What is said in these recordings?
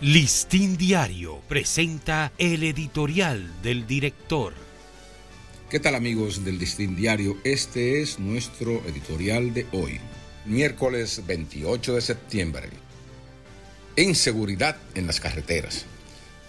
Listín Diario presenta el editorial del director. ¿Qué tal amigos del Listín Diario? Este es nuestro editorial de hoy, miércoles 28 de septiembre. Inseguridad en las carreteras.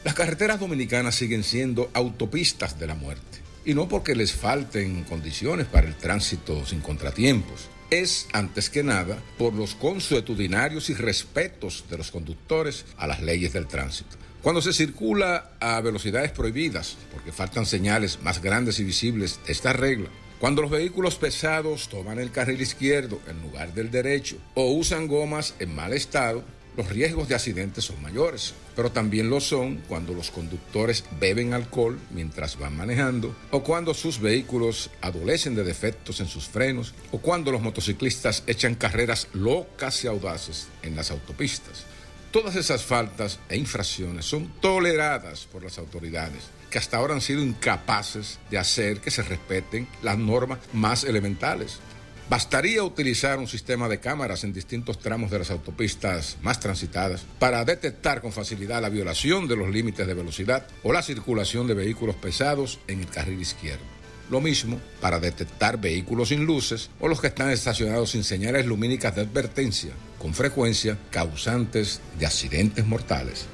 Las carreteras dominicanas siguen siendo autopistas de la muerte, y no porque les falten condiciones para el tránsito sin contratiempos es, antes que nada, por los consuetudinarios y respetos de los conductores a las leyes del tránsito. Cuando se circula a velocidades prohibidas, porque faltan señales más grandes y visibles de esta regla, cuando los vehículos pesados toman el carril izquierdo en lugar del derecho o usan gomas en mal estado, los riesgos de accidentes son mayores, pero también lo son cuando los conductores beben alcohol mientras van manejando, o cuando sus vehículos adolecen de defectos en sus frenos, o cuando los motociclistas echan carreras locas y audaces en las autopistas. Todas esas faltas e infracciones son toleradas por las autoridades, que hasta ahora han sido incapaces de hacer que se respeten las normas más elementales. Bastaría utilizar un sistema de cámaras en distintos tramos de las autopistas más transitadas para detectar con facilidad la violación de los límites de velocidad o la circulación de vehículos pesados en el carril izquierdo. Lo mismo para detectar vehículos sin luces o los que están estacionados sin señales lumínicas de advertencia, con frecuencia causantes de accidentes mortales.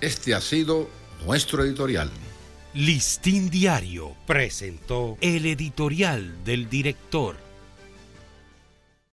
Este ha sido nuestro editorial. Listín Diario presentó el editorial del director.